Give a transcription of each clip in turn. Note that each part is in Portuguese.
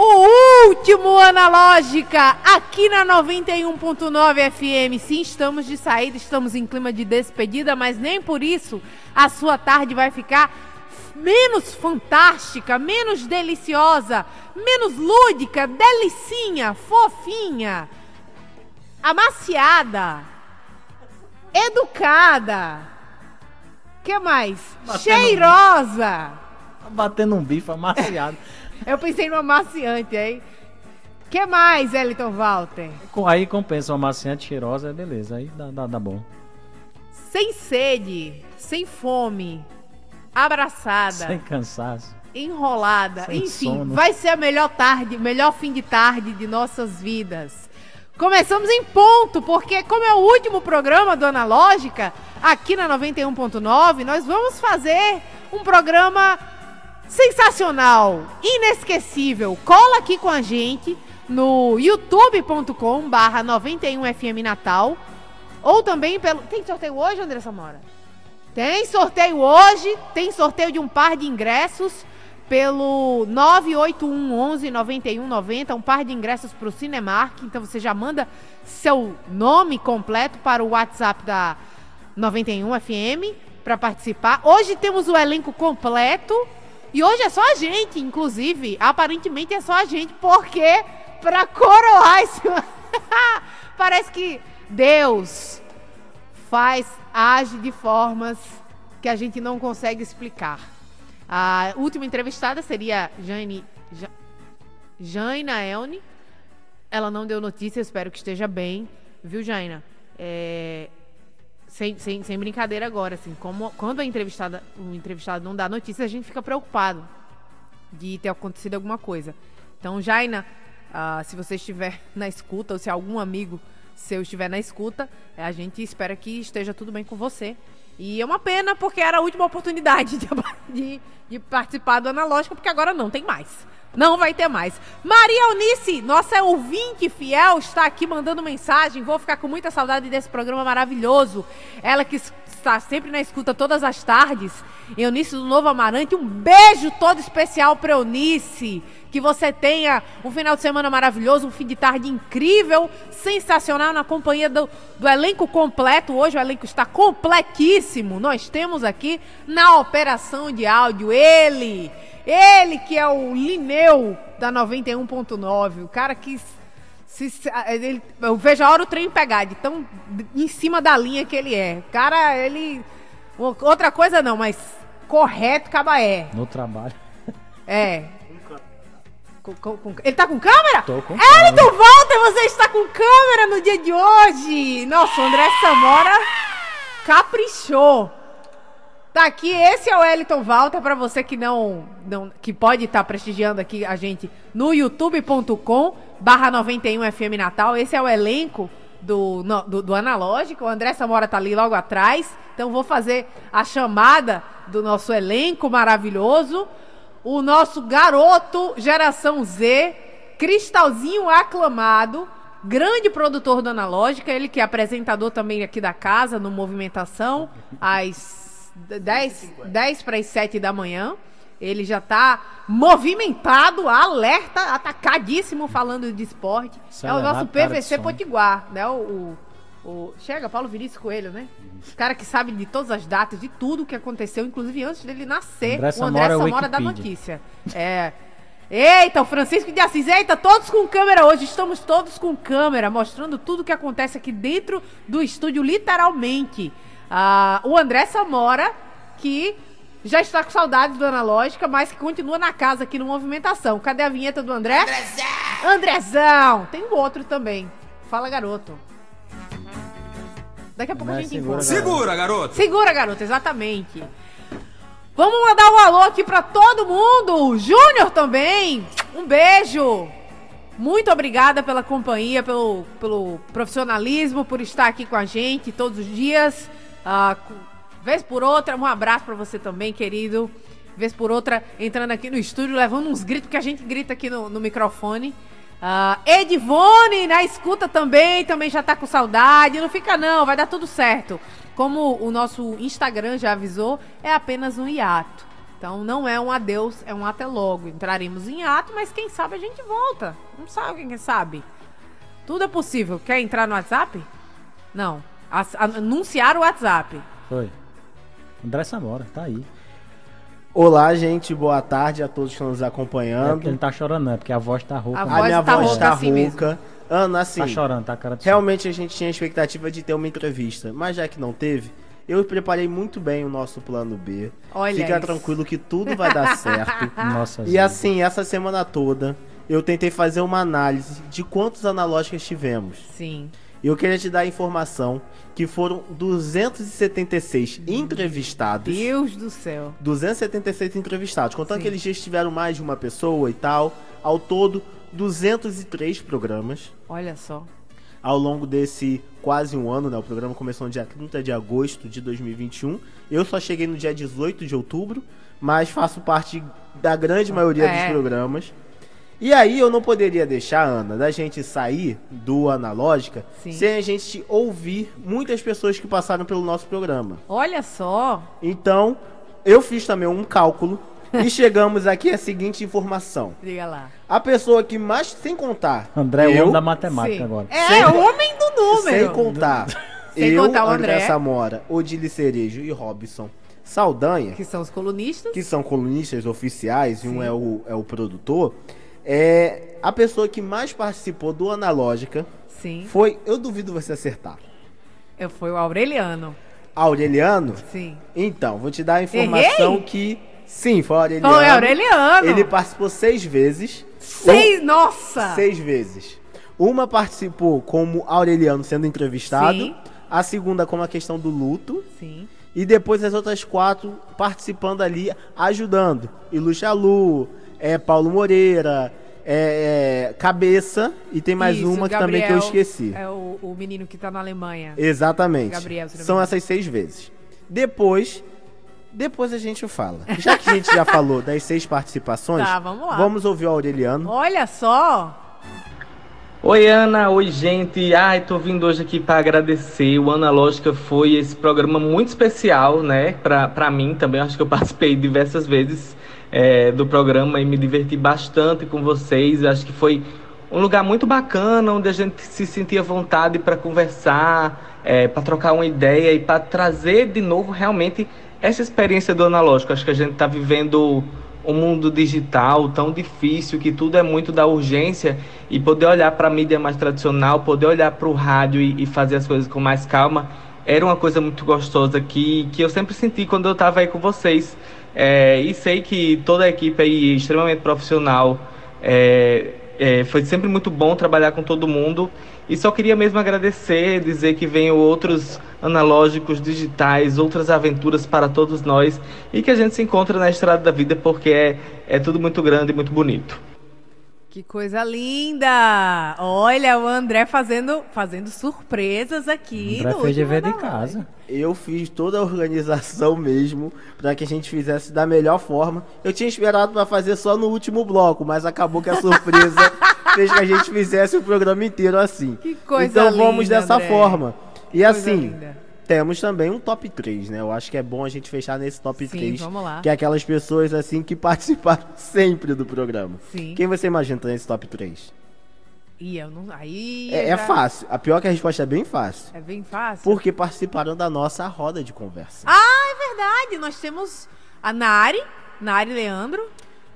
o último Analógica aqui na 91.9 FM. Sim, estamos de saída, estamos em clima de despedida, mas nem por isso a sua tarde vai ficar menos fantástica, menos deliciosa, menos lúdica, delicinha, fofinha, amaciada, educada. Que mais? Batendo Cheirosa. Tá batendo um bife amaciado. Eu pensei no amaciante, hein? que mais, Eliton Walter? Aí compensa uma amaciante cheirosa, é beleza. Aí dá, dá, dá bom. Sem sede, sem fome, abraçada, Sem cansaço. enrolada, Sem enfim, sono. vai ser a melhor tarde, melhor fim de tarde de nossas vidas. Começamos em ponto, porque como é o último programa do Analógica, aqui na 91.9, nós vamos fazer um programa sensacional, inesquecível. Cola aqui com a gente no youtube.com barra 91FM Natal, ou também pelo... Tem sorteio hoje, André Samora? Tem sorteio hoje, tem sorteio de um par de ingressos pelo 981 11 91 90, um par de ingressos para o Cinemark. Então você já manda seu nome completo para o WhatsApp da 91 FM para participar. Hoje temos o elenco completo e hoje é só a gente, inclusive, aparentemente é só a gente, porque para coroar esse parece que Deus faz, age de formas que a gente não consegue explicar. A última entrevistada seria Jane, Ja- Jaina Elne. Ela não deu notícia, espero que esteja bem. Viu, Jaina? É, sem, sem, sem brincadeira agora, assim, como, quando a entrevistada, o entrevistado não dá notícia, a gente fica preocupado de ter acontecido alguma coisa. Então, Jaina, ah, se você estiver na escuta, ou se algum amigo seu estiver na escuta, eh, a gente espera que esteja tudo bem com você. E é uma pena, porque era a última oportunidade de, de, de participar do Analógico, porque agora não tem mais. Não vai ter mais. Maria Eunice, nossa ouvinte fiel, está aqui mandando mensagem. Vou ficar com muita saudade desse programa maravilhoso. Ela que está sempre na escuta todas as tardes. Eunice do Novo Amarante, um beijo todo especial para Eunice. Que você tenha um final de semana maravilhoso, um fim de tarde incrível, sensacional na companhia do, do elenco completo. Hoje o elenco está completíssimo. Nós temos aqui na operação de áudio ele, ele que é o Lineu da 91.9, o cara que se, ele, eu vejo a hora o trem pegar, de tão em cima da linha que ele é. Cara, ele. Outra coisa não, mas correto cabaé. No trabalho. É. Com- com- com- ele tá com câmera? Tô com Elton Walter, você está com câmera no dia de hoje! Nossa, o André Samora caprichou. Tá aqui, esse é o Eliton Walter, pra você que não, não que pode estar prestigiando aqui a gente no youtube.com barra 91 FM Natal. Esse é o elenco do, no- do, do Analógico. O André Samora tá ali logo atrás. Então vou fazer a chamada do nosso elenco maravilhoso. O nosso garoto geração Z, Cristalzinho aclamado, grande produtor do Analógica, ele que é apresentador também aqui da casa, no Movimentação, às 10, 10 para as 7 da manhã. Ele já tá movimentado, alerta, atacadíssimo falando de esporte. é o nosso PVC. Potiguar, né? O, o- o- chega, Paulo Vinícius Coelho, né? O cara que sabe de todas as datas, de tudo que aconteceu, inclusive antes dele nascer. André o André Samora é da notícia. É. Eita, o Francisco de Assis. Eita, todos com câmera hoje. Estamos todos com câmera, mostrando tudo que acontece aqui dentro do estúdio, literalmente. Ah, o André Samora, que já está com saudades do Analógica, mas que continua na casa aqui no Movimentação. Cadê a vinheta do André? Andrezão! Andrezão! Tem o outro também. Fala, garoto. Daqui a pouco a Vai, gente segura, encontra. Segura, garoto. Segura, garoto, exatamente. Vamos mandar um alô aqui pra todo mundo. O Júnior também. Um beijo. Muito obrigada pela companhia, pelo, pelo profissionalismo, por estar aqui com a gente todos os dias. Uh, vez por outra, um abraço para você também, querido. Vez por outra, entrando aqui no estúdio, levando uns gritos que a gente grita aqui no, no microfone. Uh, Edivone na escuta também, também já tá com saudade. Não fica não, vai dar tudo certo. Como o nosso Instagram já avisou, é apenas um hiato. Então não é um adeus, é um até logo. Entraremos em ato, mas quem sabe a gente volta. Não sabe quem sabe. Tudo é possível. Quer entrar no WhatsApp? Não. Anunciar o WhatsApp. Foi. André Samora, tá aí. Olá, gente, boa tarde a todos que estão nos acompanhando. É ele tá chorando, não, é porque a voz tá rouca. A, a minha tá voz tá assim rouca. Ana, assim. Tá chorando, tá cara de Realmente a gente tinha a expectativa de ter uma entrevista, mas já que não teve, eu preparei muito bem o nosso plano B. Olha Fica isso. tranquilo que tudo vai dar certo. Nossa, e assim, essa semana toda, eu tentei fazer uma análise de quantos analógicas tivemos. Sim. E eu queria te dar a informação que foram 276 entrevistados. Deus do céu. 276 entrevistados. Contando Sim. que eles já tiveram mais de uma pessoa e tal. Ao todo, 203 programas. Olha só. Ao longo desse quase um ano, né? O programa começou no dia 30 de agosto de 2021. Eu só cheguei no dia 18 de outubro, mas faço parte da grande maioria É. dos programas. E aí eu não poderia deixar, Ana, da gente sair do Analógica Sim. sem a gente ouvir muitas pessoas que passaram pelo nosso programa. Olha só. Então, eu fiz também um cálculo e chegamos aqui à seguinte informação. Diga lá. A pessoa que mais, sem contar, André é o eu, homem da matemática Sim. agora. É, Sem- o homem do número. sem contar, Sem eu, contar o André André. Samora, Odile Cerejo e Robson Saldanha, Que são os colunistas. que são colunistas oficiais e um Sim. é o, é o produtor, é a pessoa que mais participou do Analógica Sim. foi, eu duvido você acertar, Eu fui o Aureliano. Aureliano. Sim. Então, vou te dar a informação Errei? que sim, foi o Aureliano. Foi o Aureliano. Ele participou seis vezes. Seis. Nossa! Seis vezes. Uma participou como Aureliano sendo entrevistado. Sim. A segunda como a questão do luto. Sim. E depois as outras quatro participando ali, ajudando. Ilusha Lu, é, Paulo Moreira, é, é, Cabeça. E tem mais Isso, uma que também que eu Gabriel esqueci. É o, o menino que tá na Alemanha. Exatamente. Gabriel, São essas seis vezes. Depois, depois a gente fala. Já que a gente já falou das seis participações, Tá, vamos lá. vamos ouvir o Aureliano. Olha só. Oi Ana, oi gente. Ai, tô vindo hoje aqui para agradecer. O Analógica foi esse programa muito especial, né? Pra, pra mim também. Acho que eu participei diversas vezes é, do programa e me diverti bastante com vocês. Acho que foi um lugar muito bacana onde a gente se sentia vontade para conversar, é, para trocar uma ideia e para trazer de novo realmente essa experiência do analógico. Acho que a gente está vivendo um mundo digital tão difícil que tudo é muito da urgência e poder olhar para a mídia mais tradicional, poder olhar para o rádio e, e fazer as coisas com mais calma era uma coisa muito gostosa que, que eu sempre senti quando eu estava aí com vocês. É, e sei que toda a equipe aí é extremamente profissional. É, é, foi sempre muito bom trabalhar com todo mundo. E só queria mesmo agradecer, dizer que venham outros analógicos, digitais, outras aventuras para todos nós e que a gente se encontra na estrada da vida porque é, é tudo muito grande e muito bonito. Que coisa linda! Olha, o André fazendo, fazendo surpresas aqui. André no fez dever de casa. Eu fiz toda a organização mesmo para que a gente fizesse da melhor forma. Eu tinha esperado para fazer só no último bloco, mas acabou que a surpresa fez que a gente fizesse o programa inteiro assim. Que coisa então vamos linda, dessa André. forma. E Coisa assim, linda. Temos também um top 3, né? Eu acho que é bom a gente fechar nesse top Sim, 3, vamos lá. que é aquelas pessoas assim que participaram sempre do programa. Sim. Quem você imagina nesse top 3? Ih, eu não. Aí. É, é fácil. A pior que a resposta é bem fácil. É bem fácil. Porque participaram da nossa roda de conversa. Ah, é verdade. Nós temos a Nari, Nari Leandro.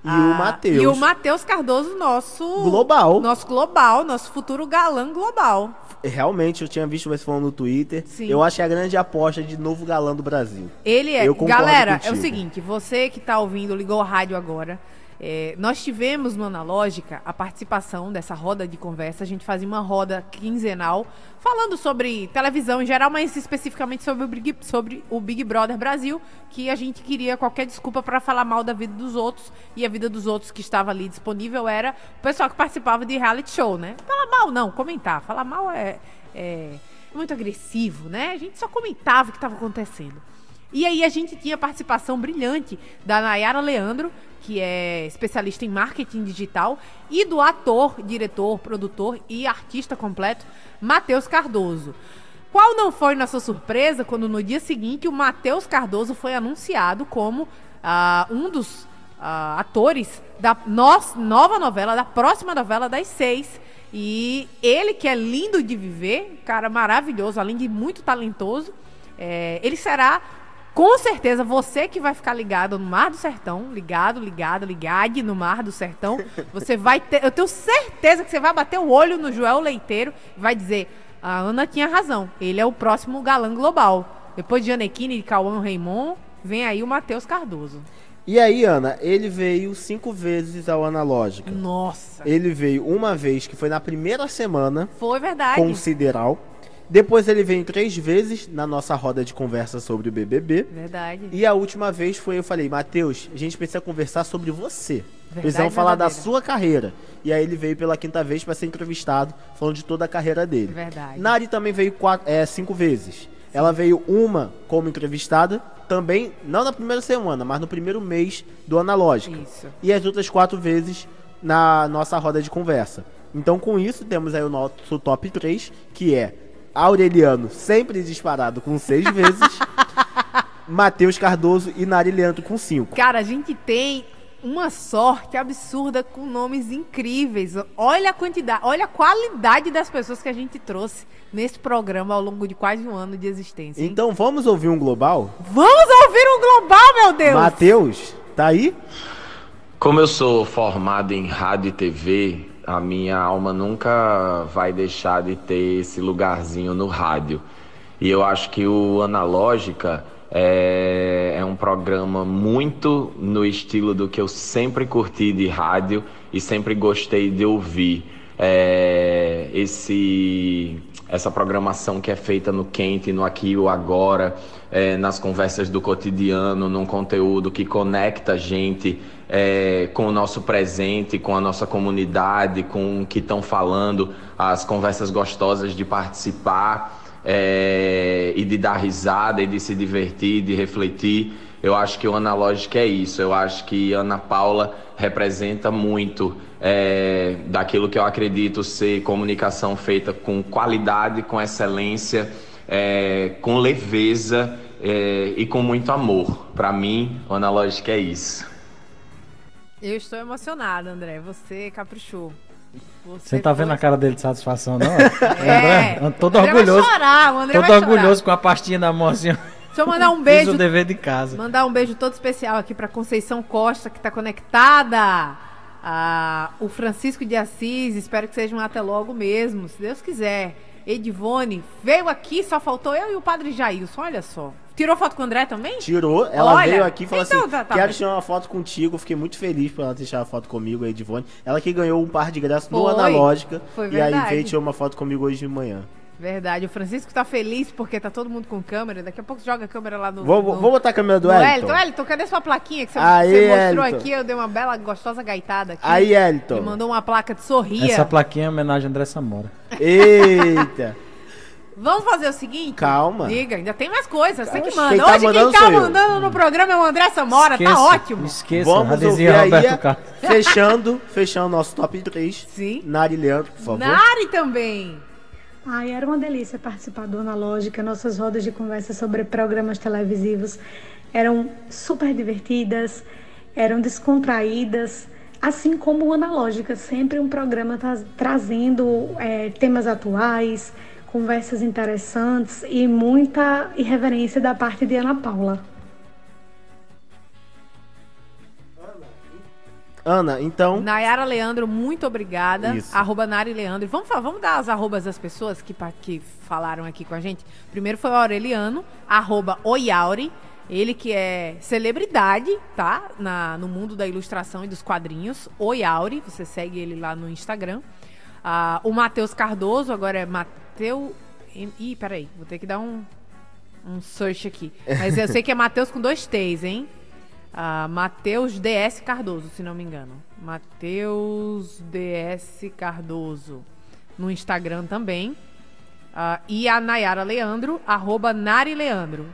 E a- o Matheus. E o Matheus Cardoso, nosso. Global. Nosso global, nosso futuro galã global. Realmente, eu tinha visto você falando no Twitter. Sim. Eu acho que é a grande aposta de novo galã do Brasil. Ele é. Eu Galera, é o contigo. seguinte: você que tá ouvindo, ligou o rádio agora. É, nós tivemos no Analógica a participação dessa roda de conversa. A gente fazia uma roda quinzenal falando sobre televisão em geral, mas especificamente sobre o Big, sobre o Big Brother Brasil, que a gente queria qualquer desculpa para falar mal da vida dos outros. E a vida dos outros que estava ali disponível era o pessoal que participava de reality show, né? Falar mal não, comentar. Falar mal é, é muito agressivo, né? A gente só comentava o que estava acontecendo. E aí a gente tinha participação brilhante da Nayara Leandro, que é especialista em marketing digital, e do ator, diretor, produtor e artista completo, Matheus Cardoso. Qual não foi nossa surpresa quando no dia seguinte o Matheus Cardoso foi anunciado como uh, um dos uh, atores da nossa nova novela, da próxima novela das seis. E ele, que é lindo de viver, cara maravilhoso, além de muito talentoso, é, ele será com certeza, você que vai ficar ligado no Mar do Sertão, ligado, ligado, ligado no Mar do Sertão, você vai ter. Eu tenho certeza que você vai bater o olho no Joel Leiteiro e vai dizer: a Ana tinha razão, ele é o próximo galã global. Depois de Anequine e Cauã Raymond, vem aí o Matheus Cardoso. E aí, Ana, ele veio cinco vezes ao Analógica. Nossa! Ele veio uma vez, que foi na primeira semana. Foi verdade. Com o Sideral. Depois ele veio três vezes na nossa roda de conversa sobre o BBB. Verdade. E a última vez foi eu falei, Matheus, a gente precisa conversar sobre você. Verdade, Precisamos falar da verdadeira. sua carreira. E aí ele veio pela quinta vez para ser entrevistado, falando de toda a carreira dele. Verdade. Nari também veio quatro, é, cinco vezes. Ela veio uma como entrevistada, também, não na primeira semana, mas no primeiro mês do Analógica. Isso. E as outras quatro vezes na nossa roda de conversa. Então, com isso, temos aí o nosso top 3, que é Aureliano, sempre disparado com seis vezes, Matheus Cardoso e Nari Leandro com cinco. Cara, a gente tem uma sorte absurda com nomes incríveis. Olha a quantidade, olha a qualidade das pessoas que a gente trouxe nesse programa ao longo de quase um ano de existência. hein? Então, vamos ouvir um global? Vamos ouvir um global, meu Deus! Matheus, tá aí? Como eu sou formado em rádio e TV, a minha alma nunca vai deixar de ter esse lugarzinho no rádio. E eu acho que o Analógica é, é um programa muito no estilo do que eu sempre curti de rádio e sempre gostei de ouvir. É, esse essa programação que é feita no quente, no aqui e agora, é, nas conversas do cotidiano, num conteúdo que conecta a gente é, com o nosso presente, com a nossa comunidade, com o que estão falando, as conversas gostosas de participar é, e de dar risada e de se divertir, de refletir. Eu acho que o Analógico é isso. Eu acho que Ana Paula representa muito é, daquilo que eu acredito ser comunicação feita com qualidade, com excelência, é, com leveza é, e com muito amor. Para mim, o Analógico é isso. Eu estou emocionada, André. Você caprichou. Você tá vendo foi- a cara dele de satisfação, não? É. André, todo André orgulhoso. Vai chorar, o André Todo vai chorar. orgulhoso com a pastinha na mão assim. Deixa eu mandar um Fiz beijo o dever de casa. Mandar um beijo todo especial aqui para Conceição Costa, que está conectada. Ah, o Francisco de Assis, espero que sejam até logo mesmo, se Deus quiser. Edivone veio aqui, só faltou eu e o padre Jailson, olha só. Tirou foto com o André também? Tirou, ela Olha, veio aqui e falou então assim: tá- tá quero bem. tirar uma foto contigo. Fiquei muito feliz por ela ter tirado uma foto comigo, a Edivone. Ela que ganhou um par de graças no Analógica. foi e aí verdade. veio tirar uma foto comigo hoje de manhã. Verdade, o Francisco tá feliz porque tá todo mundo com câmera. Daqui a pouco joga a câmera lá no. Vou, no, vou botar a câmera do Elton. Elton. Elton, cadê sua plaquinha que você, Aí, você mostrou Elton. aqui? Eu dei uma bela, gostosa gaitada aqui. Aí, Elton. Me mandou uma placa de sorria. Essa plaquinha é homenagem a André Samora. Eita. Vamos fazer o seguinte? Calma. Diga, ainda tem mais coisas. Você que manda. quem tá Hoje quem tá eu. mandando no programa é o André Samora. Esqueça, Tá ótimo. Esqueça, Vamos ouvir Roberto Carlos. fechando, fechando nosso top 3. Sim. Nari Leandro, por favor. Nari também. Ai, era uma delícia participar do Analógica. Nossas rodas de conversa sobre programas televisivos eram super divertidas, eram descontraídas, assim como o Analógica, sempre um programa tra- trazendo é, temas atuais, conversas interessantes e muita irreverência da parte de Ana Paula. Ana, então. Nayara Leandro, muito obrigada. Isso. Arroba Nari Leandro. Vamos, falar, vamos dar as arrobas das pessoas que, que falaram aqui com a gente. Primeiro foi o Aureliano, arroba Oiauri. Ele que é celebridade, tá? Na, no mundo da ilustração e dos quadrinhos. Oi Auri, você segue ele lá no Instagram. Ah, o Matheus Cardoso, agora é Mateus. Ih, peraí, vou ter que dar um, um search aqui. Mas eu sei que é Matheus com dois T's, hein? Ah, Matheus DS Cardoso, se não me engano. Matheus DS Cardoso. No Instagram também. Ah, e a Nayara Leandro, arroba Nari Leandro.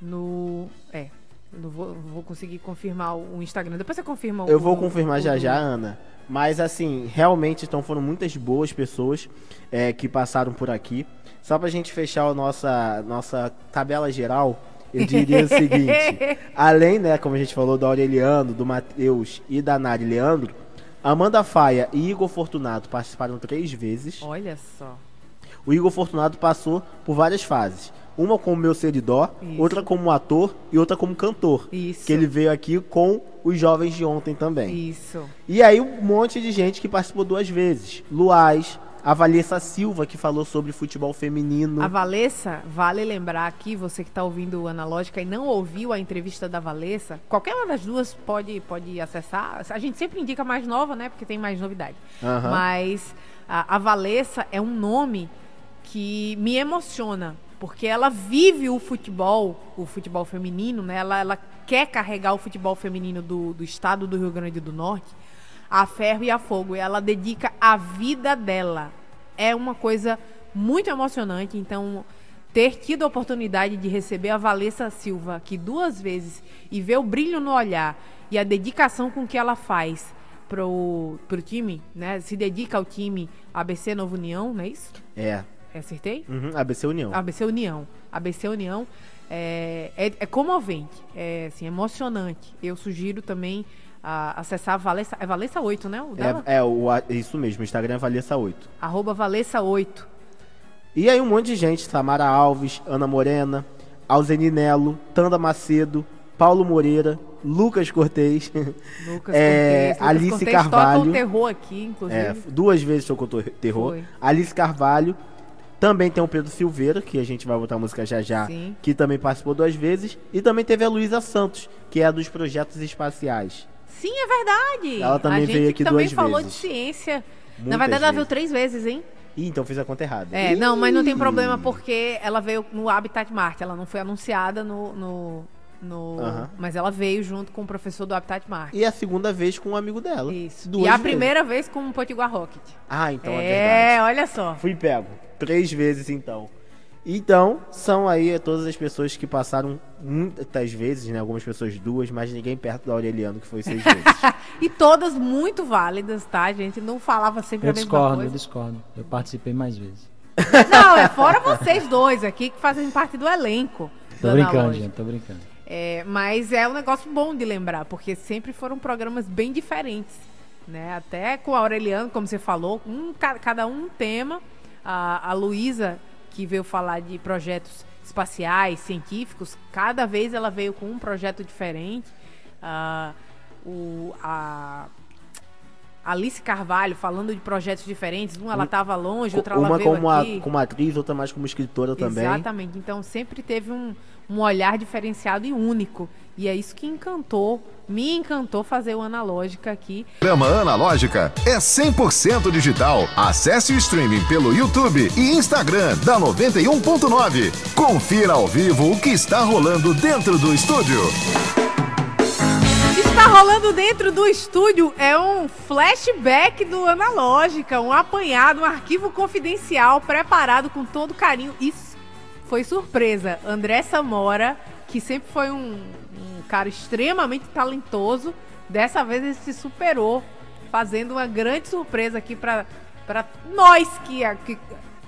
No. É. Não vou, vou conseguir confirmar o Instagram. Depois você confirma o. Eu vou o- confirmar o- já já, Ana. Mas assim, realmente então foram muitas boas pessoas é, que passaram por aqui. Só pra gente fechar a nossa, nossa tabela geral, eu diria o seguinte: além, né, como a gente falou, do Aureliano, do Matheus e da Nari Leandro, Amanda Faia e Igor Fortunato participaram três vezes. Olha só. O Igor Fortunato passou por várias fases. Uma como meu seridó, Isso. outra como ator e outra como cantor. Isso. Que ele veio aqui com os jovens de ontem também. Isso. E aí um monte de gente que participou duas vezes. Luaz, a Valessa Silva, que falou sobre futebol feminino. A Valessa, vale lembrar aqui, você que está ouvindo o Analógica e não ouviu a entrevista da Valessa, qualquer uma das duas pode, pode acessar. A gente sempre indica mais nova, né? Porque tem mais novidade. Aham. Mas a, a Valessa é um nome que me emociona. Porque ela vive o futebol, o futebol feminino, né? Ela, ela quer carregar o futebol feminino do, do estado do Rio Grande do Norte a ferro e a fogo. E ela dedica a vida dela. É uma coisa muito emocionante. Então, ter tido a oportunidade de receber a Valessa Silva aqui duas vezes e ver o brilho no olhar e a dedicação com que ela faz pro, pro time, né? Se dedica ao time ABC Novo União, não é isso? É. É, Acertei? Uhum, ABC União. ABC União. ABC União é, é, é comovente, é assim, emocionante. Eu sugiro também a, acessar a Valessa. É Valessa 8, né? O dela? É, é o, isso mesmo, o Instagram é Valessa 8. Arroba Valessa 8. E aí um monte de gente, Samara Alves, Ana Morena, Alzeni Nelo, Tanda Macedo, Paulo Moreira, Lucas Cortez, Lucas É, Cortez. Alice Cortez Carvalho. toca o terror aqui, inclusive. é, duas vezes tocou to- terror, Foi. Alice Carvalho, também tem o Pedro Silveira, que a gente vai botar a música já já, Sim. que também participou duas vezes, e também teve a Luísa Santos, que é a dos projetos espaciais. Sim, é verdade. Ela também a gente veio aqui também duas falou vezes. de ciência. Na Muitas verdade, ela veio vezes. três vezes, hein? Ih, então fiz a conta errada. É, não, mas não tem Ih. problema porque ela veio no Habitat Marte. Ela não foi anunciada no. no, no-. Mas ela veio junto com o professor do Habitat Marte. E a segunda vez com um amigo dela. Isso. Duas e a vezes. primeira vez com o Potiguar Rocket. Ah, então é, é, verdade. olha só. Fui pego. Três vezes, então. Então, são aí todas as pessoas que passaram muitas vezes, né? Algumas pessoas duas, mas ninguém perto do Aureliano, que foi seis vezes. E todas muito válidas, tá, gente? Não falava sempre Eu a mesma discordo, eu coisa. discordo. Eu participei mais vezes. Não, é fora vocês dois aqui que fazem parte do elenco. Tô do brincando, gente, tô brincando. É, mas é um negócio bom de lembrar, porque sempre foram programas bem diferentes. Né? Até com a Aureliano, como você falou, um, ca- cada um um tema. A, a Luísa, que veio falar de projetos espaciais, científicos, cada vez ela veio com um projeto diferente. Ah, o, a Alice Carvalho falando de projetos diferentes. Uma ela estava longe, outra ela uma veio como, aqui. como atriz, outra mais como escritora também. Exatamente. Então sempre teve um, um olhar diferenciado e único. E é isso que encantou, me encantou fazer o Analógica aqui. Programa Analógica é 100% digital. Acesse o streaming pelo YouTube e Instagram da 91.9. Confira ao vivo o que está rolando dentro do estúdio. Está rolando dentro do estúdio é um flashback do Analógica, um apanhado, um arquivo confidencial preparado com todo carinho. Isso foi surpresa. André Samora, que sempre foi um cara extremamente talentoso, dessa vez ele se superou, fazendo uma grande surpresa aqui para nós que, que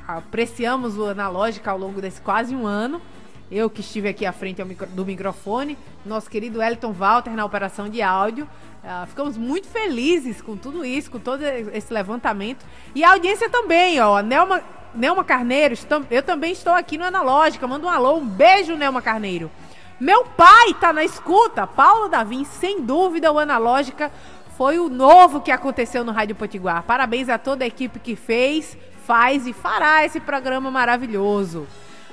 apreciamos o Analógica ao longo desse quase um ano. Eu que estive aqui à frente do microfone, nosso querido Elton Walter na operação de áudio. Ah, ficamos muito felizes com tudo isso, com todo esse levantamento. E a audiência também, ó. Nelma, Nelma Carneiro, eu também estou aqui no Analógica. Manda um alô, um beijo, Nelma Carneiro. Meu pai tá na escuta, Paulo Davim, sem dúvida, o Analógica foi o novo que aconteceu no Rádio Potiguar. Parabéns a toda a equipe que fez, faz e fará esse programa maravilhoso.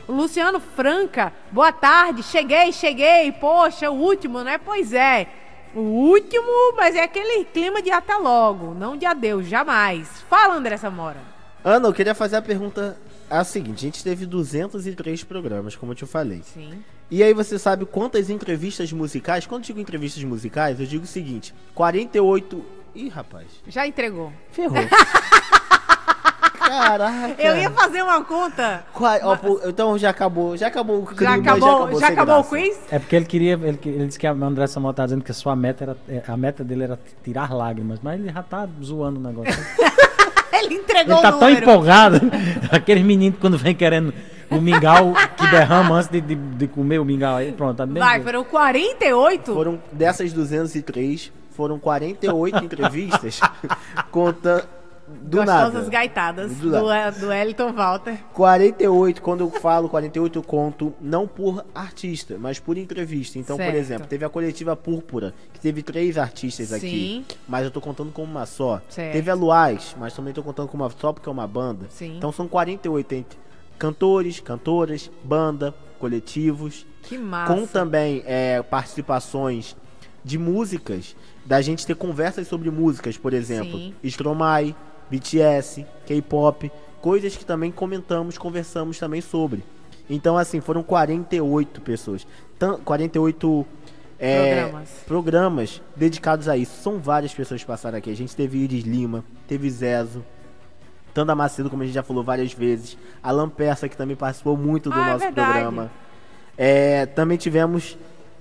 Luciano Franca, boa tarde, cheguei, cheguei, poxa, o último, né? Pois é, o último, mas é aquele clima de até logo, não de adeus, jamais. Fala, André Samora. Ana, eu queria fazer a pergunta a seguinte: a gente teve 203 programas, como eu te falei. Sim. E aí você sabe quantas entrevistas musicais? Quando eu digo entrevistas musicais, eu digo o seguinte: 48. Ih, rapaz. Já entregou. Ferrou. Caraca. Eu ia fazer uma conta. Qua- ó, então já acabou, já acabou o Já clima, acabou, já sem acabou o quiz? É porque ele queria. Ele, ele disse que a André Samuel tá dizendo que a sua meta era. é, A meta dele era tirar lágrimas, mas ele já tá zoando o negócio. Ele entregou Ele tá o tão empolgado. Aqueles meninos quando vem querendo o mingau que derrama antes de, de, de comer o mingau aí. Pronto, tá bem. Vai, foram 48? Foram dessas 203, foram 48 entrevistas contando do Gostosas nada. gaitadas Do do, do Elton Walter. 48, quando eu falo 48, eu conto não por artista, mas por entrevista. Então, Certo. por exemplo, teve a coletiva Púrpura, que teve três artistas aqui, Sim. mas eu tô contando como uma só. Certo. Teve a Luaz, mas também tô contando como uma só porque é uma banda. Sim. Então são 48 entre cantores, cantoras, banda, coletivos, Que massa. com também é, participações de músicas, da gente ter conversas sobre músicas, por exemplo, Sim. Stromae, BTS, K-pop, coisas que também comentamos, conversamos também sobre. Então, assim, foram 48 pessoas, Tan- 48 é, Programas. programas dedicados a isso. São várias pessoas que passaram aqui. A gente teve Iris Lima, teve Zezo, Tanda Macedo, como a gente já falou várias vezes, Alan Persa, que também participou muito do Ah, é nosso verdade. programa. É, também tivemos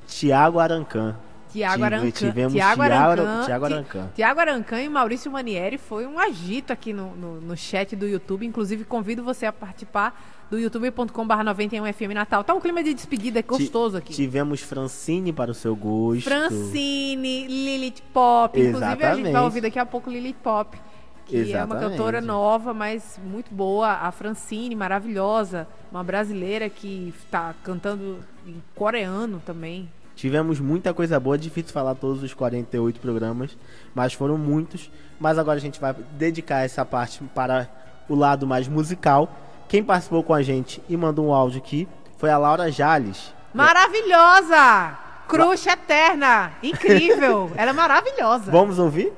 Tiago Arancan. Tiago Arancan. tivemos Tiago Arancan. Tiago Ti- Arancan. Tiago Arancan e Maurício Manieri foi um agito aqui no, no, no chat do YouTube. Inclusive, convido você a participar do youtube.com.br 91FM Natal. Tá um clima de despedida gostoso aqui. Tivemos Francine para o seu gosto. Francine, Lilith Pop. Inclusive, a gente vai Exatamente. ouvir daqui a pouco Lilith Pop. Que é uma Exatamente. cantora nova, mas muito boa. A Francine, maravilhosa. Uma brasileira que está cantando em coreano também. Tivemos muita coisa boa, difícil falar todos os 48 programas, mas foram muitos. Mas agora a gente vai dedicar essa parte para o lado mais musical. Quem participou com a gente e mandou um áudio aqui foi a Laura Jales. Maravilhosa! Crush eterna! Incrível! Ela é maravilhosa. Vamos ouvir?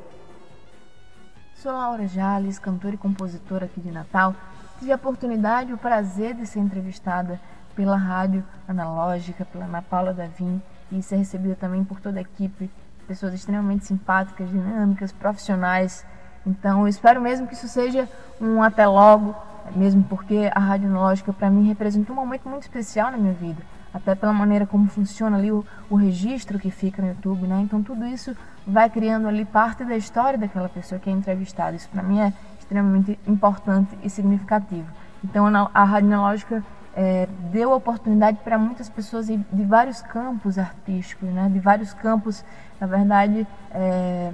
Sou Laura Jales, cantora e compositora aqui de Natal. Tive a oportunidade e o prazer de ser entrevistada pela rádio analógica, pela Ana Paula Davim e ser recebida também por toda a equipe, pessoas extremamente simpáticas, dinâmicas, profissionais. Então, eu espero mesmo que isso seja um até logo, mesmo porque a rádio analógica para mim representa um momento muito especial na minha vida, até pela maneira como funciona ali o, o registro que fica no YouTube, né? Então tudo isso vai criando ali parte da história daquela pessoa que é entrevistada. Isso para mim é extremamente importante e significativo. Então a, rádio analógica é, deu oportunidade para muitas pessoas de, de vários campos artísticos, né? De vários campos, na verdade, é,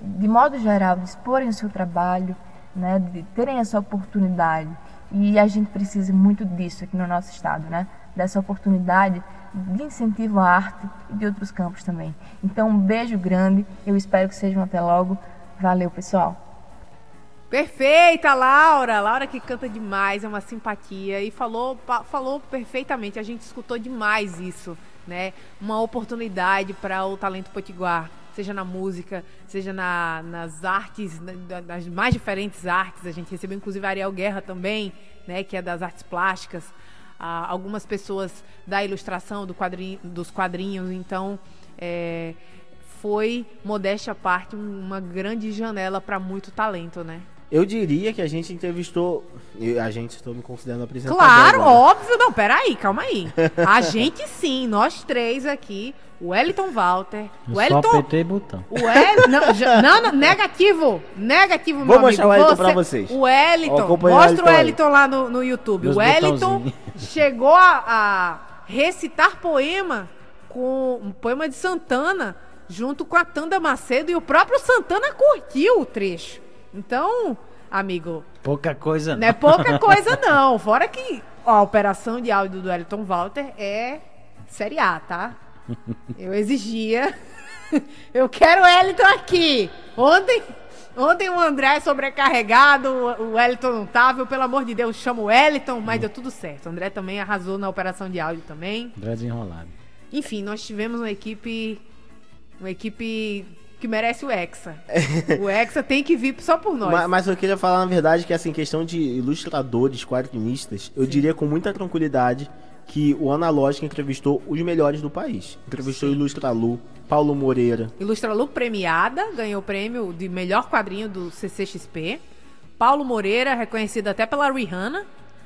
de modo geral, de exporem o seu trabalho, né, de terem essa oportunidade. E a gente precisa muito disso aqui no nosso estado, né? Dessa oportunidade de incentivo à arte e de outros campos também. Então, um beijo grande. Eu espero que sejam até logo. Valeu, pessoal. Perfeita, Laura! Laura que canta demais, é uma simpatia e falou, falou perfeitamente. A gente escutou demais isso, né? Uma oportunidade para o talento potiguar, seja na música, seja na- nas artes, nas mais diferentes artes. A gente recebeu inclusive a Ariel Guerra também, né? Que é das artes plásticas. Ah, algumas pessoas da ilustração, do quadrinho, dos quadrinhos. Então, é, foi, modéstia à parte, um- uma grande janela para muito talento, né? Eu diria que a gente entrevistou. A gente, estou me considerando apresentador. Claro, agora. óbvio. Não, peraí, calma aí. A gente sim, nós três aqui. O Wellington Walter. O Eu só Wellington. apertei botão. O El... não, já- não, não, negativo. Negativo, meu Vou mostrar amigo. o Wellington pra vocês. O Wellington. O Mostra o Wellington. Wellington lá no, no YouTube. Meus o Wellington chegou a, a recitar poema com um poema de Santana junto com a Tanda Macedo e o próprio Santana curtiu o trecho. Então, amigo, Pouca coisa. não é pouca coisa, não. Fora que ó, a operação de áudio do Elton Walter é série A, tá? Eu exigia. Eu quero o Elton aqui. Ontem, Ontem o André sobrecarregado, o Wellington não tava. Eu, pelo amor de Deus, chamo o Wellington, mas deu tudo certo. O André também arrasou na operação de áudio também. André desenrolado. Enfim, nós tivemos uma equipe. Uma equipe que merece o Hexa. o Hexa tem que vir só por nós. Mas, mas eu queria falar, na verdade, que assim, questão de ilustradores, quadrinistas, eu diria com muita tranquilidade que o Analógica entrevistou os melhores do país. Entrevistou Ilustra Lu, Paulo Moreira. Ilustra Lu premiada, ganhou o prêmio de melhor quadrinho do CCXP. Paulo Moreira, reconhecido até pela Rihanna,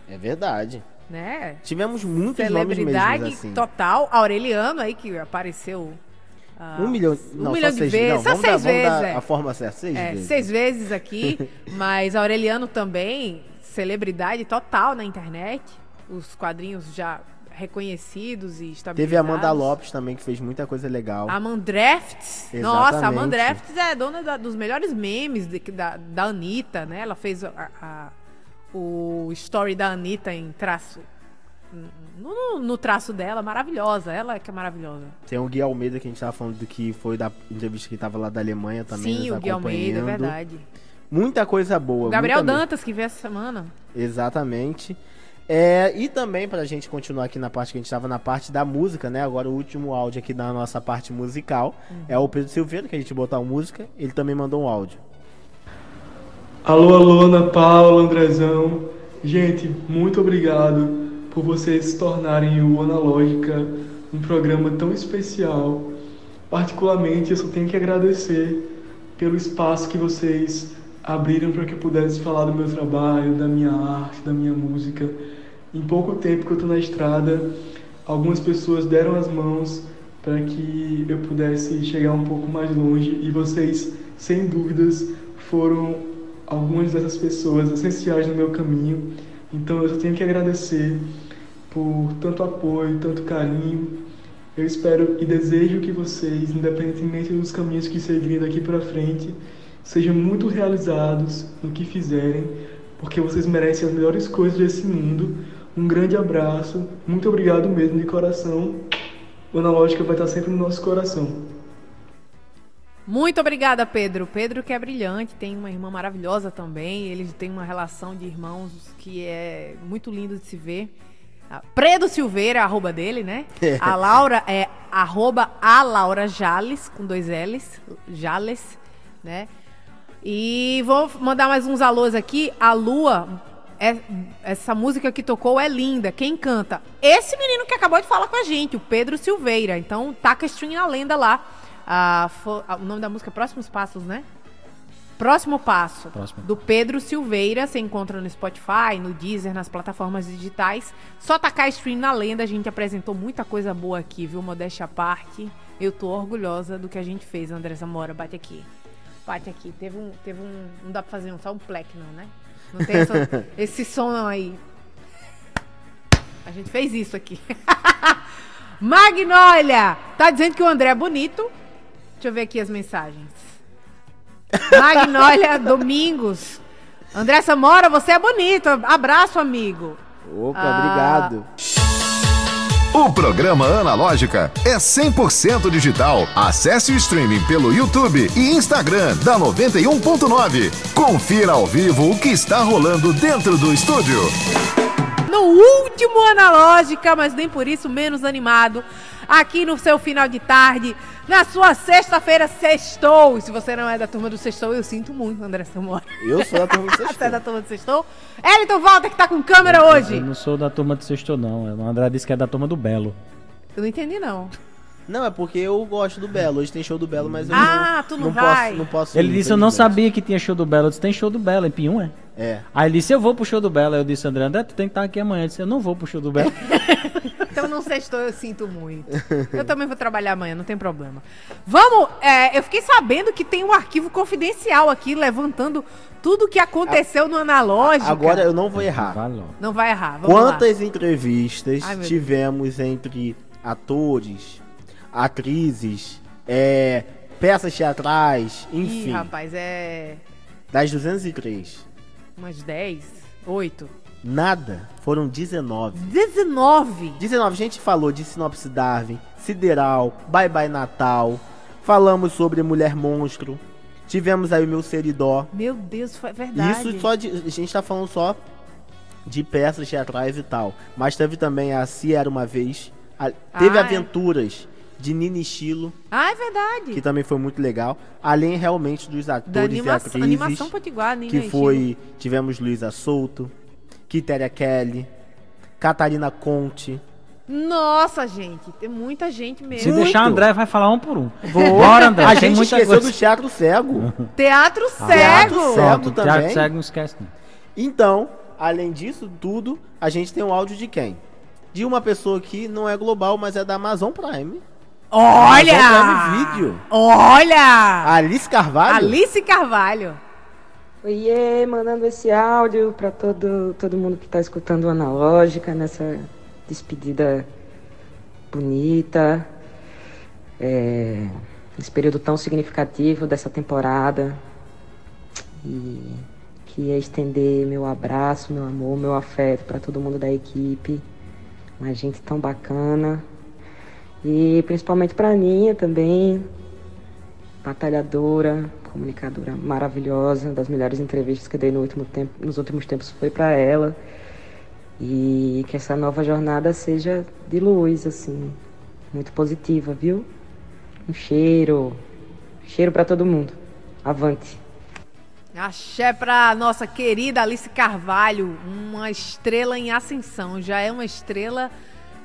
É verdade. né? Tivemos muitos nomes Celebridade mesmo assim. total. Aureliano aí, que apareceu. ah, Um milhão, um não, milhão só de seis, vezes. Não, Só vamos seis dar, vezes, é. a forma certa, seis É, vezes. seis vezes aqui, mas Aureliano também, celebridade total na internet. Os quadrinhos já reconhecidos e estabelecidos. Teve a Amanda Lopes também, que fez muita coisa legal. A Mandrefts. Nossa, a. Mandrefts é dona da- dos melhores memes de- da, da Anitta, né? Ela fez a- a- o story da Anitta em traço. No, no- traço dela, maravilhosa. Ela é que é maravilhosa. Tem o Gui Almeida, que a gente tava falando do que foi da entrevista que tava lá da Alemanha também. Sim, o Gui Almeida, é verdade. Muita coisa boa. O Gabriel muita mesmo. Dantas, que veio essa semana. Exatamente. É, e também, pra gente continuar aqui na parte que a gente tava na parte da música, né? Agora o último áudio aqui da nossa parte musical é o Pedro Silveira, que a gente botou a música. Ele também mandou um áudio. Alô, alô, Ana Paula, Andrezão. Gente, muito obrigado por vocês se tornarem o Analógica um programa tão especial. Particularmente, eu só tenho que agradecer pelo espaço que vocês abriram para que eu pudesse falar do meu trabalho, da minha arte, da minha música. Em pouco tempo que eu estou na estrada, algumas pessoas deram as mãos para que eu pudesse chegar um pouco mais longe e vocês, sem dúvidas, foram algumas dessas pessoas essenciais no meu caminho. Então eu só tenho que agradecer por tanto apoio, tanto carinho. Eu espero e desejo que vocês, independentemente dos caminhos que seguirem daqui para frente, sejam muito realizados no que fizerem, porque vocês merecem as melhores coisas desse mundo. Um grande abraço, muito obrigado mesmo de coração. O Analógica vai estar sempre no nosso coração. Muito obrigada, Pedro. Pedro que é brilhante, tem uma irmã maravilhosa também. Eles têm uma relação de irmãos que é muito lindo de se ver. Ah, Predo Silveira, arroba dele, né? A Laura é arroba a Laura Jales, com dois L's, Jales, né? E vou mandar mais uns alôs aqui. A Lua, é- essa música que tocou é linda. Quem canta? Esse menino que acabou de falar com a gente, o Pedro Silveira. Então, taca stream na lenda lá. Ah, ah, o nome da música é Próximos Passos, né? Próximo Passo, Próximo. do Pedro Silveira. Você encontra no Spotify, no Deezer, nas plataformas digitais. Só tacar stream na lenda. A gente apresentou muita coisa boa aqui, viu? Modéstia à parte. Eu tô orgulhosa do que a gente fez, André Zamora. Bate aqui. Bate aqui. Teve um. Teve um não dá pra fazer um, só um plec, não, né? Não tem essa- esse som não aí. A gente fez isso aqui. Magnólia! Tá dizendo que o André é bonito. Deixa eu ver aqui as mensagens. Magnólia Domingos. André Samora, você é bonito. Abraço, amigo. Opa, Ah. obrigado. O programa Analógica é 100% digital. Acesse o streaming pelo YouTube e Instagram da 91.9. Confira ao vivo o que está rolando dentro do estúdio. No último Analógica, mas nem por isso menos animado. Aqui no seu final de tarde, na sua sexta-feira, sextou. E se você não é da turma do sextou, eu sinto muito, André Samora. Eu sou da turma do Você é Sextou. da turma do sextou? Elton Volta, que tá com câmera hoje. Eu não sou da turma do Sexto, não. O André disse que é da turma do Belo. Eu não entendi, não. Não, é porque eu gosto do Belo. Hoje tem show do Belo, mas eu Ah, não, tu não vai? Posso, não posso Ele ir, disse, eu não sabia que tinha show do Belo. Eu disse, tem show do Belo em Pinhum, é? É. Aí ele disse, eu vou pro show do Belo. Aí eu disse, André, André, tu tem que estar aqui amanhã. Eu disse, eu não vou pro show do Belo. Então não sextou, eu sinto muito. Eu também vou trabalhar amanhã, não tem problema. Vamos, é, eu fiquei sabendo que tem um arquivo confidencial aqui, levantando tudo que aconteceu no Analógica. Agora eu não vou errar. Não vai errar, vamos lá. Quantas entrevistas Ai, tivemos entre atores, atrizes, é, peças teatrais, Ih, enfim, rapaz, é das 203? Umas 10, 8, Nada. Foram 19. 19. 19, a gente falou de Sinopse Darwin, Sideral, Bye Bye Natal. Falamos sobre Mulher Monstro. Tivemos aí o meu Seridó. Meu Deus, foi verdade. Isso só de. A gente tá falando só de peças teatrais e tal. Mas teve também a Se Era Uma Vez. a- teve Ah, é. aventuras de Nini Chilo, Ah, é verdade. que também foi muito legal. Além realmente dos da atores e anima atrizes. animação potiguar, Nina que e foi. Tivemos Luísa Souto, Kitéria Kelly, Catarina Conte. Nossa, gente, tem muita gente mesmo. Se deixar. André vai falar um por um. Bora, André. A gente muita esqueceu coisa. do Teatro Cego. Teatro Teatro cego. cego Pronto, também. Teatro cego não esquece. não. Então, além disso tudo, a gente tem um áudio de quem? De uma pessoa que não é global, mas é da Amazon Prime. Olha! Video. Olha! Alice Carvalho. Alice Carvalho. Oiê, mandando esse áudio para todo, todo mundo que está escutando o Analógica nessa despedida bonita, é, nesse período tão significativo dessa temporada. E queria estender meu abraço, meu amor, meu afeto para todo mundo da equipe, uma gente tão bacana. E principalmente para a Aninha também, batalhadora, comunicadora maravilhosa, das melhores entrevistas que dei no último tempo, nos últimos tempos foi para ela. E que essa nova jornada seja de luz, assim, muito positiva, viu? Um cheiro, cheiro para todo mundo. Avante. Axé pra nossa querida Alice Carvalho, uma estrela em ascensão. Já é uma estrela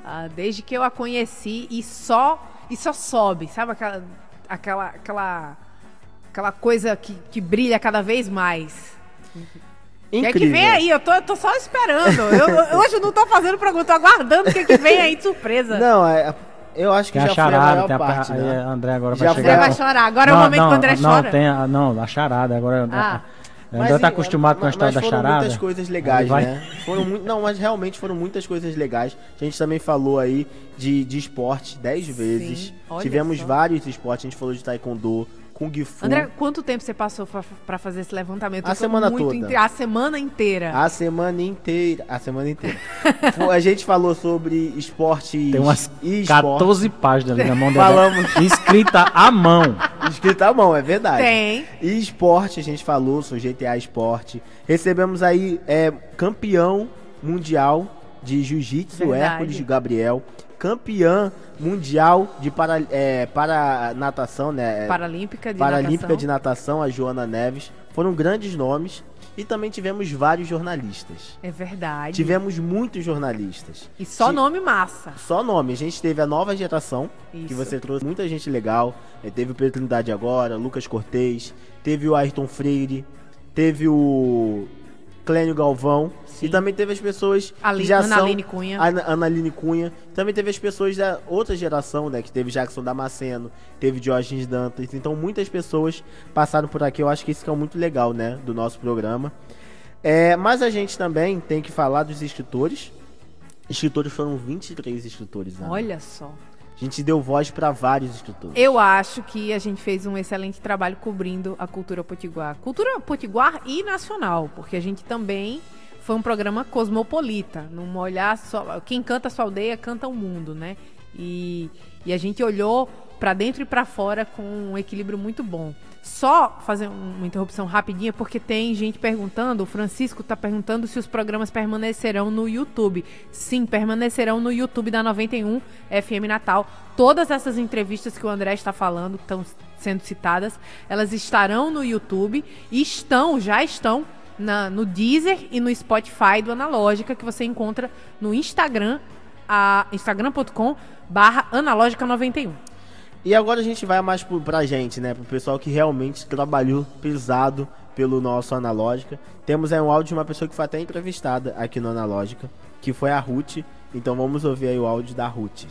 ah, desde que eu a conheci e só e só sobe, sabe aquela aquela aquela aquela coisa que, que brilha cada vez mais. O que é que Incrível. vem aí? Eu tô, eu tô só esperando. Eu, eu- hoje eu não tô fazendo pergunta, tô aguardando o que, é que vem aí de surpresa. Não, é, eu acho que Tem a já foi a charada, maior tem a, parte, aí né? a André agora Já vai chegar. André vai chorar. Agora é o Não, momento não, que o André não, chora. Tem a, não, a charada. Agora Ah. O André tá acostumado com a mas- história da mas foram charada. muitas coisas legais, né? Foram muito, não, mas realmente foram muitas coisas legais. A gente também falou aí de, de esporte dez vezes. olha Tivemos só. vários esportes. A gente falou de taekwondo, kung fu. André, quanto tempo você passou pra, pra fazer esse levantamento? A semana muito toda. inte- A semana inteira. A semana inteira. A semana inteira. A gente falou sobre esportes Tem umas e esporte. 14 páginas ali na mão dele. Falamos. Escrita à mão. Escrito à mão, é verdade. Tem. E esporte, a gente falou sobre GTA Esporte. Recebemos aí é, campeão mundial de jiu-jitsu. Hércules Gabriel. Campeã mundial de para, é, para natação, né? Paralímpica de Paralímpica natação. de natação, a Joana Neves. Foram grandes nomes. E também tivemos vários jornalistas. É verdade. Tivemos muitos jornalistas. E só nome massa. Só nome. A gente teve a nova geração, que Isso. você trouxe muita gente legal. Eh, Teve o Pedro Trindade agora, Lucas Cortez, teve o Ayrton Freire, teve o Clênio Galvão. E também teve as pessoas Ali- que já Ana são... Aline Cunha. Ana, Ana Aline Cunha. Também teve as pessoas da outra geração, né? Que teve Jackson Damasceno, teve Diógenes Dantas. Então muitas pessoas passaram por aqui. Eu acho que isso que é muito legal, né? Do nosso programa. É, mas a gente também tem que falar dos escritores. Escritores foram 23 escritores. Ana. Olha só. A gente deu voz para vários escritores. Eu acho que a gente fez um excelente trabalho cobrindo a cultura potiguar. Cultura potiguar e nacional, porque a gente também foi um programa cosmopolita. Num olhar só. Quem canta a sua aldeia canta o mundo, né? E, e a gente olhou para dentro e para fora com um equilíbrio muito bom. Só fazer uma interrupção rapidinha, porque tem gente perguntando, o Francisco está perguntando se os programas permanecerão no YouTube. Sim, permanecerão no YouTube da 91 FM Natal. Todas essas entrevistas que o André está falando, estão sendo citadas, elas estarão no YouTube e estão, já estão na- no Deezer e no Spotify do Analógica, que você encontra no Instagram, instagram.com barra analógica91. E agora a gente vai mais pro, pra gente, né? Pro pessoal que realmente trabalhou pesado pelo nosso Analógica. Temos aí um áudio de uma pessoa que foi até entrevistada aqui no Analógica, que foi a Ruth. Então vamos ouvir aí o áudio da Ruth.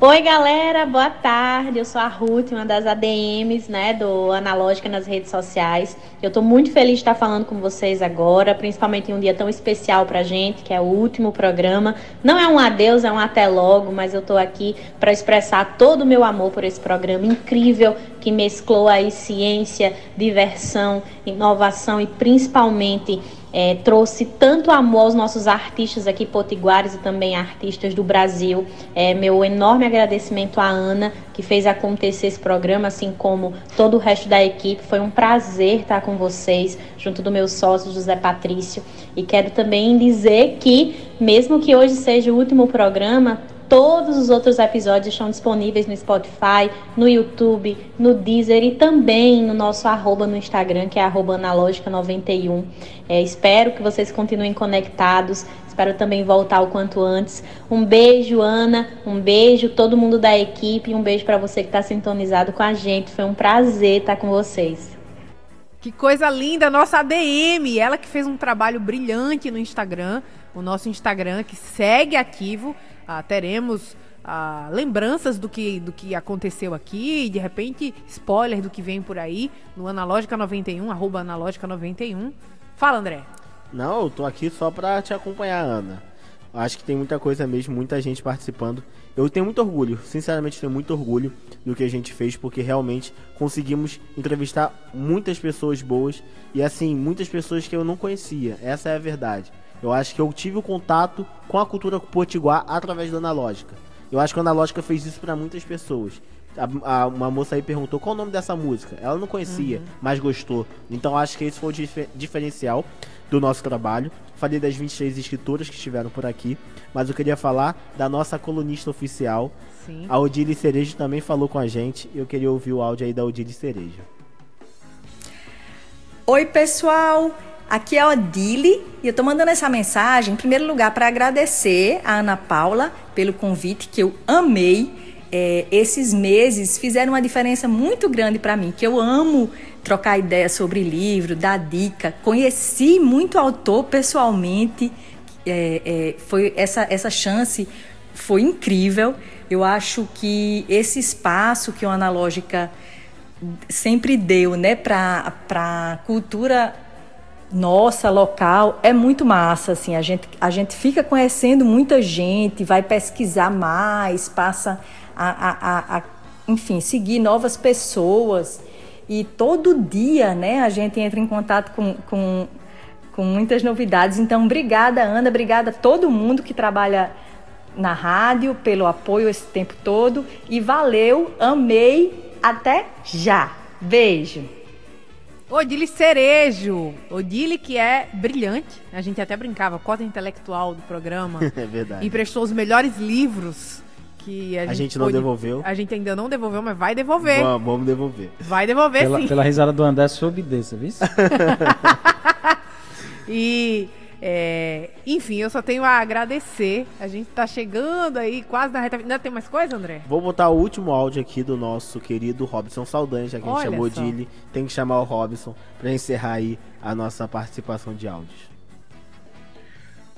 Oi, galera, boa tarde. Eu sou a Ruth, uma das ADMs, né, do Analógica nas redes sociais. Eu tô muito feliz de estar falando com vocês agora, principalmente em um dia tão especial pra gente, que é o último programa. Não é um adeus, é um até logo, mas eu tô aqui para expressar todo o meu amor por esse programa incrível que mesclou aí ciência, diversão, inovação e principalmente é, trouxe tanto amor aos nossos artistas aqui potiguares e também artistas do Brasil. É, meu enorme agradecimento à Ana, que fez acontecer esse programa, assim como todo o resto da equipe. Foi um prazer estar com vocês, junto do meu sócio José Patrício. E quero também dizer que, mesmo que hoje seja o último programa, Todos os outros episódios estão disponíveis no Spotify, no YouTube, no Deezer e também no nosso arroba no Instagram, que é analógica91. É, espero que vocês continuem conectados. Espero também voltar o quanto antes. Um beijo, Ana. Um beijo, todo mundo da equipe. Um beijo para você que está sintonizado com a gente. Foi um prazer estar com vocês. Que coisa linda, nossa ADM, ela que fez um trabalho brilhante no Instagram, o nosso Instagram que segue ativo ah, teremos ah, lembranças do que, do que aconteceu aqui, e de repente spoiler do que vem por aí no Analógica 91, arroba Analógica 91. Fala, André. Não, eu tô aqui só pra te acompanhar, Ana. Acho que tem muita coisa mesmo, muita gente participando. Eu tenho muito orgulho, sinceramente tenho muito orgulho do que a gente fez, porque realmente conseguimos entrevistar muitas pessoas boas e assim, muitas pessoas que eu não conhecia. Essa é a verdade. Eu acho que eu tive o contato com a cultura potiguar através da analógica. Eu acho que a analógica fez isso para muitas pessoas. A, a, uma moça aí perguntou qual o nome dessa música. Ela não conhecia, uhum. mas gostou. Então acho que esse foi o dif diferencial do nosso trabalho. Falei das 23 escritoras que estiveram por aqui, mas eu queria falar da nossa colunista oficial. Sim. A Odile Cerejo também falou com a gente. Eu queria ouvir o áudio aí da Odile Cerejo. Oi, pessoal! Aqui é Odile e eu estou mandando essa mensagem, em primeiro lugar, para agradecer a Ana Paula pelo convite, que eu amei. É, esses meses fizeram uma diferença muito grande para mim, que eu amo trocar ideias sobre livro, dar dica. Conheci muito autor pessoalmente, é, é, foi essa, essa chance foi incrível. Eu acho que esse espaço que o Analógica sempre deu né, para a cultura nossa, local, é muito massa, assim, a gente, a gente fica conhecendo muita gente, vai pesquisar mais, passa a, a, a, a enfim, seguir novas pessoas e todo dia, né, a gente entra em contato com, com, com muitas novidades. Então, obrigada, Ana, obrigada a todo mundo que trabalha na rádio pelo apoio esse tempo todo e valeu, amei, até já. Beijo. Odile Cerejo. Odile que é brilhante. A gente até brincava, cota intelectual do programa. é verdade. E prestou os melhores livros que a, a gente, gente, não pôde... devolveu. A gente ainda não devolveu, mas vai devolver. Vamos, vamos devolver. Vai devolver pela, sim. Pela risada do André, soube desse, viu? e é, enfim, eu só tenho a agradecer. A gente tá chegando aí quase na reta. Ainda tem mais coisa, André? Vou botar o último áudio aqui do nosso querido Robson Saldanha, já que a gente chamou só. de ele. Tem que chamar o Robson para encerrar aí a nossa participação de áudios.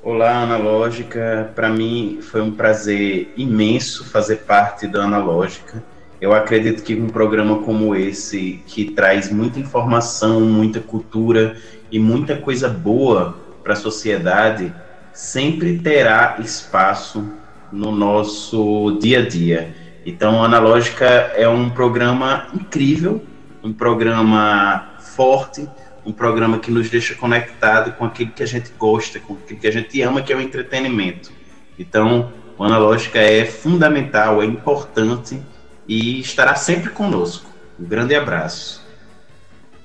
Olá, Analógica. Para mim foi um prazer imenso fazer parte da Analógica. Eu acredito que um programa como esse, que traz muita informação, muita cultura e muita coisa boa para a sociedade sempre terá espaço no nosso dia a dia. Então, Analógica é um programa incrível, um programa forte, um programa que nos deixa conectado com aquilo que a gente gosta, com aquilo que a gente ama, que é o entretenimento. Então, o Analógica é fundamental, é importante e estará sempre conosco. Um grande abraço.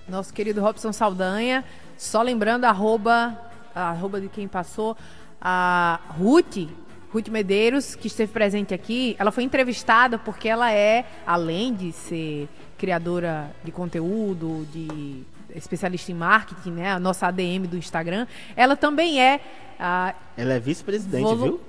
Nosso querido Robson Saldanha, só lembrando, arroba a arroba de quem passou, a Ruth, Ruth Medeiros, que esteve presente aqui, ela foi entrevistada porque ela é, além de ser criadora de conteúdo, de especialista em marketing, né, a nossa ADM do Instagram, ela também é a Ela é vice-presidente, volu... viu?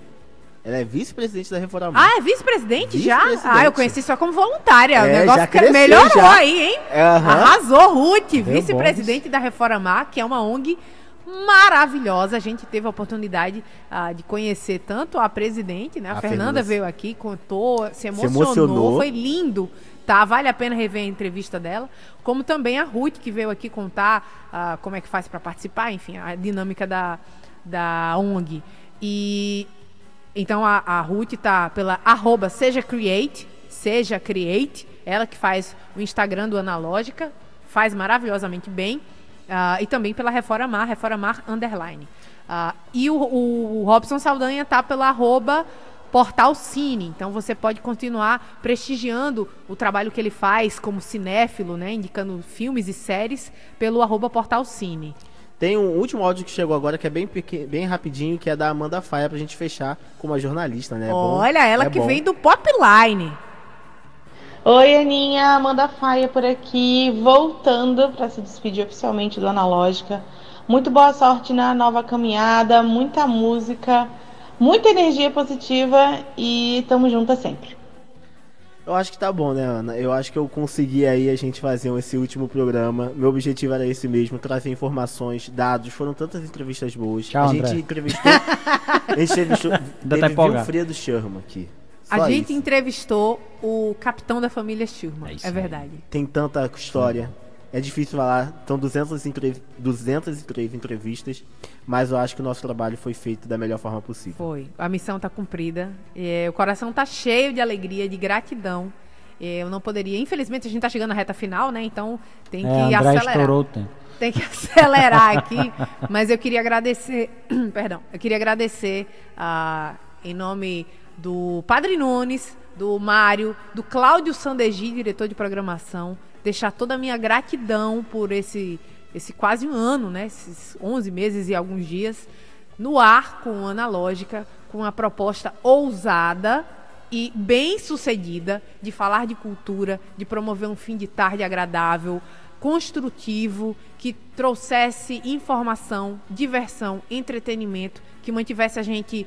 Ela é vice-presidente da Reforma. Ah, é vice-presidente vice já? Ah, eu conheci só como voluntária. É, o negócio que melhorou já. aí, hein? Uhum. Arrasou, Ruth, vice-presidente da Reforma, que é uma ONG maravilhosa. A gente teve a oportunidade uh, de conhecer tanto a presidente, né? A, a Fernanda veio aqui, contou, se emocionou, se emocionou, foi lindo. Tá, vale a pena rever a entrevista dela, como também a Ruth que veio aqui contar uh, como é que faz para participar, enfim, a dinâmica da, da ONG. E então a, a Ruth tá pela arroba seja create, seja create, ela que faz o Instagram do Analógica, faz maravilhosamente bem. Ah, e também pela Reformar, Reformar Underline. Ah, e o, o, o Robson Saldanha tá pela arroba Portal Cine. Então você pode continuar prestigiando o trabalho que ele faz como cinéfilo, né? Indicando filmes e séries pelo arroba Portal Cine. Tem um último áudio que chegou agora que é bem, pequ... bem rapidinho, que é da Amanda Faia pra gente fechar com uma jornalista, né? É bom- Olha, ela é que bom. vem do Popline. Oi, Aninha, Amanda Faia por aqui, voltando para se despedir oficialmente do Analógica. Muito boa sorte na nova caminhada, muita música, muita energia positiva e tamo juntas sempre. Eu acho que tá bom, né, Ana? Eu acho que eu consegui aí a gente fazer esse último programa. Meu objetivo era esse mesmo, trazer informações, dados. Foram tantas entrevistas boas. Tchau, a gente André. entrevistou. a gente entrevistou. teve. Wilfredo Sherman aqui. A Só gente isso. entrevistou o capitão da família Schurman. É, verdade. Tem tanta história. É difícil falar. São 200 entrev 203 entrevistas. Mas eu acho que o nosso trabalho foi feito da melhor forma possível. Foi. A missão tá cumprida. É, o coração tá cheio de alegria, de gratidão. É, eu não poderia. Infelizmente, a gente tá chegando na reta final, né? Então tem que É, André acelerar. estourou o tempo. Tem que acelerar aqui. Mas eu queria agradecer. perdão. Eu queria agradecer ah, em nome do Padre Nunes, do Mário, do Cláudio Sandegi, diretor de programação. Deixar toda a minha gratidão por esse, esse quase um ano, né? Esses 11 meses e alguns dias no ar com Analógica, com uma proposta ousada e bem sucedida de falar de cultura, de promover um fim de tarde agradável, construtivo, que trouxesse informação, diversão, entretenimento, que mantivesse a gente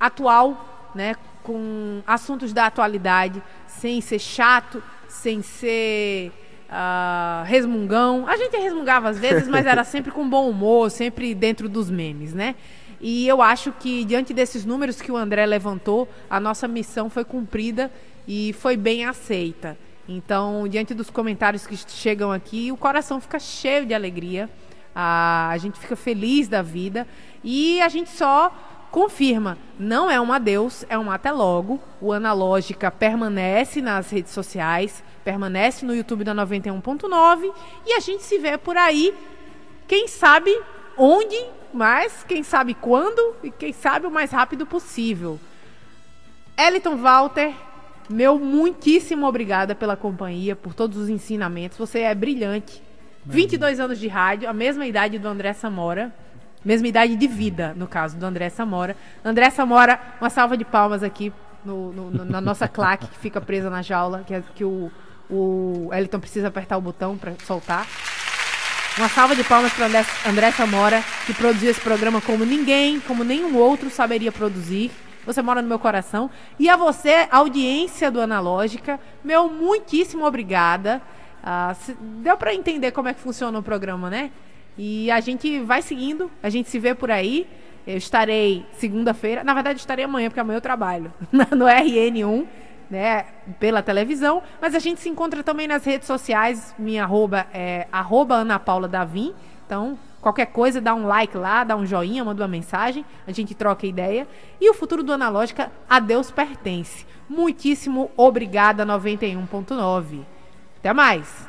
atual, né, com assuntos da atualidade, sem ser chato, sem ser ah, resmungão. A gente resmungava às vezes, mas era sempre com bom humor, sempre dentro dos memes, né? E eu acho que diante desses números que o André levantou, a nossa missão foi cumprida e foi bem aceita. Então, diante dos comentários que chegam aqui, o coração fica cheio de alegria. A, a gente fica feliz da vida e a gente só confirma, não é um adeus, é um até logo. O Analógica permanece nas redes sociais, permanece no YouTube da 91.9 e a gente se vê por aí, quem sabe onde, mas quem sabe quando e quem sabe o mais rápido possível. Eliton Walter, meu muitíssimo obrigada pela companhia, por todos os ensinamentos. Você é brilhante. 22 anos de rádio, a mesma idade do André Samora. Mesma idade de vida, no caso, do André Samora. André Samora, uma salva de palmas aqui no- no- na nossa claque que fica presa na jaula, que, é- que o, o Eliton precisa apertar o botão para soltar. Uma salva de palmas para André, André Samora, que produziu esse programa como ninguém, como nenhum outro saberia produzir. Você mora no meu coração. E a você, audiência do Analógica, meu muitíssimo obrigada. Ah, deu para entender como é que funciona o programa, né? E a gente vai seguindo, a gente se vê por aí. Eu estarei segunda-feira, na verdade estarei amanhã, porque amanhã eu trabalho, no RN1, né, pela televisão. Mas a gente se encontra também nas redes sociais, minha arroba é arroba Ana Paula Davim. Então, qualquer coisa, dá um like lá, dá um joinha, manda uma mensagem, a gente troca ideia. E o futuro do Analógica, a Deus pertence. Muitíssimo obrigada, 91.9. Até mais!